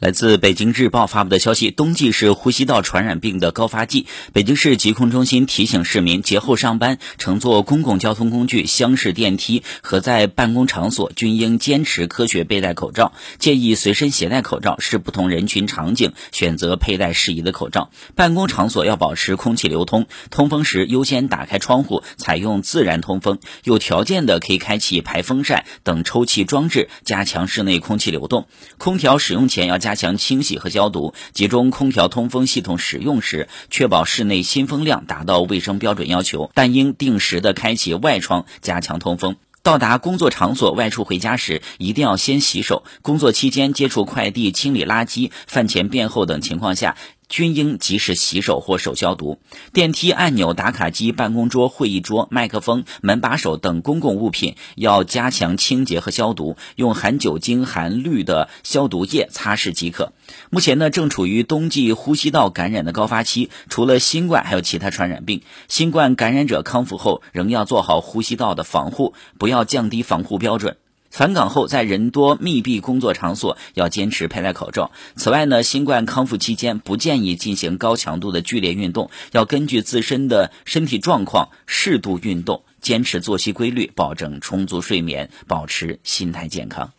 来自北京日报发布的消息，冬季是呼吸道传染病的高发季。北京市疾控中心提醒市民，节后上班乘坐公共交通工具、厢式电梯和在办公场所均应坚持科学佩戴口罩。建议随身携带口罩，视不同人群场景选择佩戴适宜的口罩。办公场所要保持空气流通，通风时优先打开窗户，采用自然通风。有条件的可以开启排风扇等抽气装置，加强室内空气流动。空调使用前要加。加强清洗和消毒，集中空调通风系统使用时，确保室内新风量达到卫生标准要求，但应定时的开启外窗，加强通风。到达工作场所、外出回家时，一定要先洗手。工作期间接触快递、清理垃圾、饭前便后等情况下。均应及时洗手或手消毒。电梯按钮、打卡机、办公桌、会议桌、麦克风、门把手等公共物品要加强清洁和消毒，用含酒精、含氯的消毒液擦拭即可。目前呢，正处于冬季呼吸道感染的高发期，除了新冠，还有其他传染病。新冠感染者康复后，仍要做好呼吸道的防护，不要降低防护标准。返岗后，在人多密闭工作场所要坚持佩戴口罩。此外呢，新冠康复期间不建议进行高强度的剧烈运动，要根据自身的身体状况适度运动，坚持作息规律，保证充足睡眠，保持心态健康。